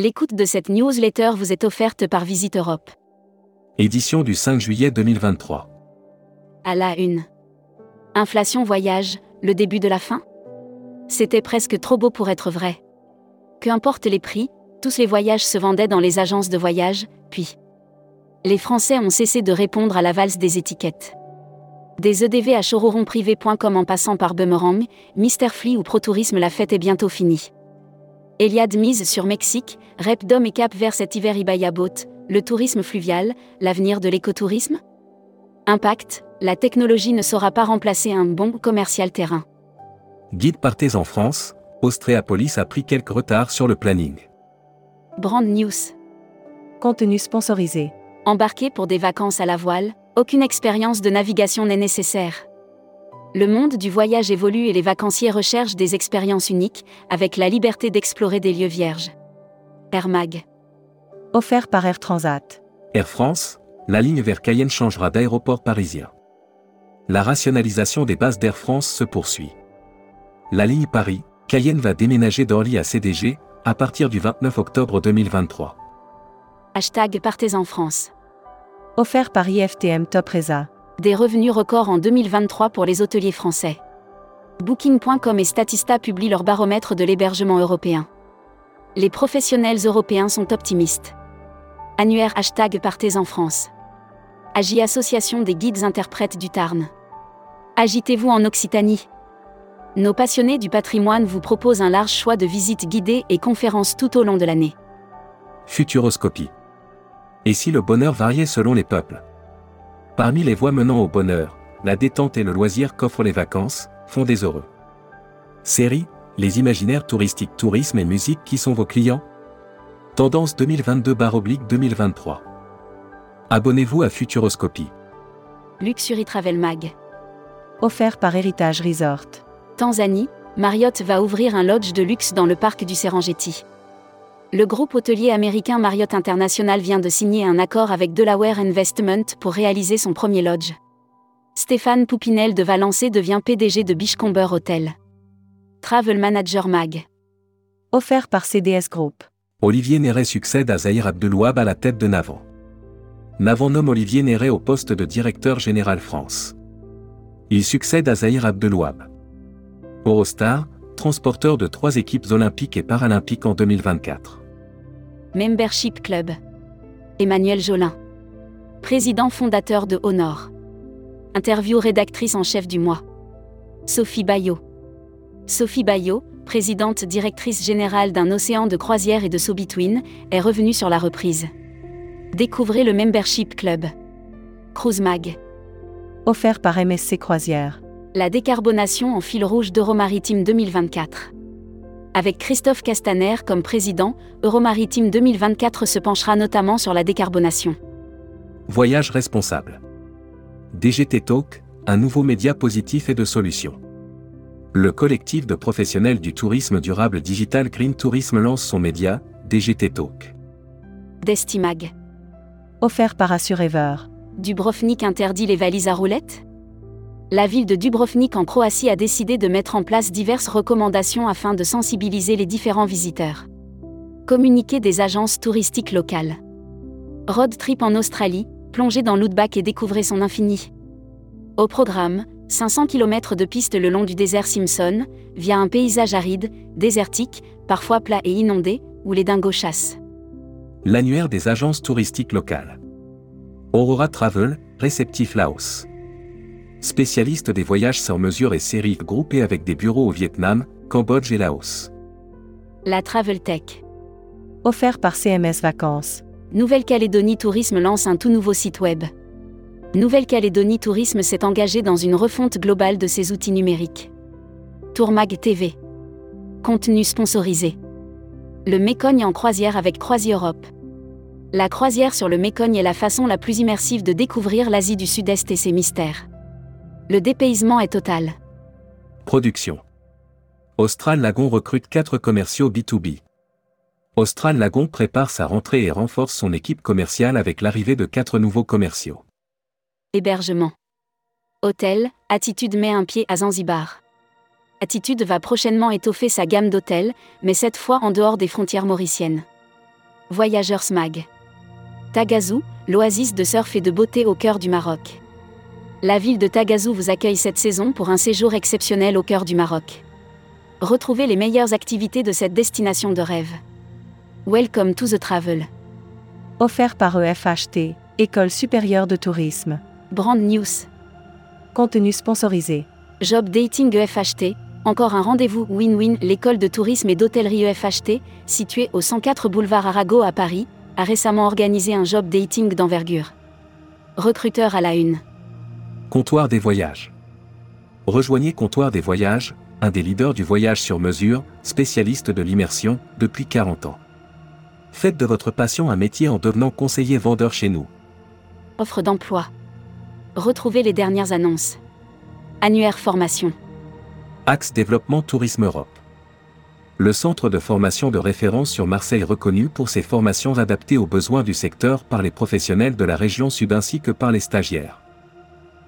L'écoute de cette newsletter vous est offerte par Visite Europe. Édition du 5 juillet 2023. À la une. Inflation voyage, le début de la fin? C'était presque trop beau pour être vrai. Peu importe les prix, tous les voyages se vendaient dans les agences de voyage, puis. Les Français ont cessé de répondre à la valse des étiquettes. Des EDV à chororonprivé.com en passant par Boomerang, Mister Flea ou ProTourisme la fête est bientôt finie. Eliade mise sur Mexique, Repdom et Cap vers cet hiver Ibaya Boat, le tourisme fluvial, l'avenir de l'écotourisme? Impact, la technologie ne saura pas remplacer un bon commercial terrain. Guide Partez en France, Austréapolis a pris quelques retards sur le planning. Brand News. Contenu sponsorisé. Embarqué pour des vacances à la voile, aucune expérience de navigation n'est nécessaire. Le monde du voyage évolue et les vacanciers recherchent des expériences uniques, avec la liberté d'explorer des lieux vierges. Air Mag. Offert par Air Transat. Air France, la ligne vers Cayenne changera d'aéroport parisien. La rationalisation des bases d'Air France se poursuit. La ligne Paris, Cayenne va déménager d'Orly à CDG, à partir du 29 octobre 2023. Hashtag Partez en France. Offert par IFTM Top Reza. Des revenus records en 2023 pour les hôteliers français. Booking.com et Statista publient leur baromètre de l'hébergement européen. Les professionnels européens sont optimistes. Annuaire hashtag Partez en France. Agi Association des guides interprètes du Tarn. Agitez-vous en Occitanie. Nos passionnés du patrimoine vous proposent un large choix de visites guidées et conférences tout au long de l'année. Futuroscopie. Et si le bonheur variait selon les peuples? Parmi les voies menant au bonheur, la détente et le loisir qu'offrent les vacances, font des heureux. Série, les imaginaires touristiques tourisme et musique qui sont vos clients Tendance 2022-2023. Abonnez-vous à Futuroscopie. Luxury Travel Mag. Offert par Héritage Resort. Tanzanie, Marriott va ouvrir un lodge de luxe dans le parc du Serengeti. Le groupe hôtelier américain Marriott International vient de signer un accord avec Delaware Investment pour réaliser son premier lodge. Stéphane Poupinel de Valençay devient PDG de Bichcomber Hotel. Travel Manager Mag. Offert par CDS Group. Olivier Néret succède à Zahir Abdelouab à la tête de Navon. Navon nomme Olivier Néret au poste de directeur général France. Il succède à Zahir Abdelouab. Eurostar, transporteur de trois équipes olympiques et paralympiques en 2024. Membership Club. Emmanuel Jolin. Président fondateur de Honor. Interview rédactrice en chef du mois. Sophie Bayot. Sophie Bayot, présidente directrice générale d'un océan de croisière et de So Between, est revenue sur la reprise. Découvrez le Membership Club. Cruise Mag. Offert par MSC Croisière. La décarbonation en fil rouge d'Euromaritime 2024. Avec Christophe Castaner comme président, Euromaritime 2024 se penchera notamment sur la décarbonation. Voyage responsable. DGT Talk, un nouveau média positif et de solutions. Le collectif de professionnels du tourisme durable digital Green Tourism lance son média, DGT Talk. Destimag. Offert par Assurever. Dubrovnik interdit les valises à roulettes? La ville de Dubrovnik en Croatie a décidé de mettre en place diverses recommandations afin de sensibiliser les différents visiteurs. Communiquer des agences touristiques locales. Road trip en Australie, plongez dans l'Outback et découvrez son infini. Au programme, 500 km de pistes le long du désert Simpson, via un paysage aride, désertique, parfois plat et inondé, où les dingos chassent. L'annuaire des agences touristiques locales. Aurora Travel, réceptif Laos. Spécialiste des voyages sur mesure et séries groupées avec des bureaux au Vietnam, Cambodge et Laos. La Travel Tech. Offert par CMS Vacances. Nouvelle-Calédonie Tourisme lance un tout nouveau site web. Nouvelle-Calédonie Tourisme s'est engagé dans une refonte globale de ses outils numériques. Tourmag TV. Contenu sponsorisé. Le Mécogne en croisière avec CroisiEurope. La croisière sur le Mécogne est la façon la plus immersive de découvrir l'Asie du Sud-Est et ses mystères. Le dépaysement est total. Production. Austral Lagon recrute 4 commerciaux B2B. Austral Lagon prépare sa rentrée et renforce son équipe commerciale avec l'arrivée de 4 nouveaux commerciaux. Hébergement. Hôtel, Attitude met un pied à Zanzibar. Attitude va prochainement étoffer sa gamme d'hôtels, mais cette fois en dehors des frontières mauriciennes. Voyageurs Mag. Tagazou, l'oasis de surf et de beauté au cœur du Maroc. La ville de Tagazou vous accueille cette saison pour un séjour exceptionnel au cœur du Maroc. Retrouvez les meilleures activités de cette destination de rêve. Welcome to the travel. Offert par EFHT, École supérieure de tourisme. Brand News. Contenu sponsorisé. Job Dating EFHT, encore un rendez-vous win-win. L'école de tourisme et d'hôtellerie EFHT, située au 104 boulevard Arago à Paris, a récemment organisé un job dating d'envergure. Recruteur à la une. Comptoir des voyages. Rejoignez Comptoir des voyages, un des leaders du voyage sur mesure, spécialiste de l'immersion, depuis 40 ans. Faites de votre passion un métier en devenant conseiller vendeur chez nous. Offre d'emploi. Retrouvez les dernières annonces. Annuaire formation. Axe Développement Tourisme Europe. Le centre de formation de référence sur Marseille reconnu pour ses formations adaptées aux besoins du secteur par les professionnels de la région sud ainsi que par les stagiaires.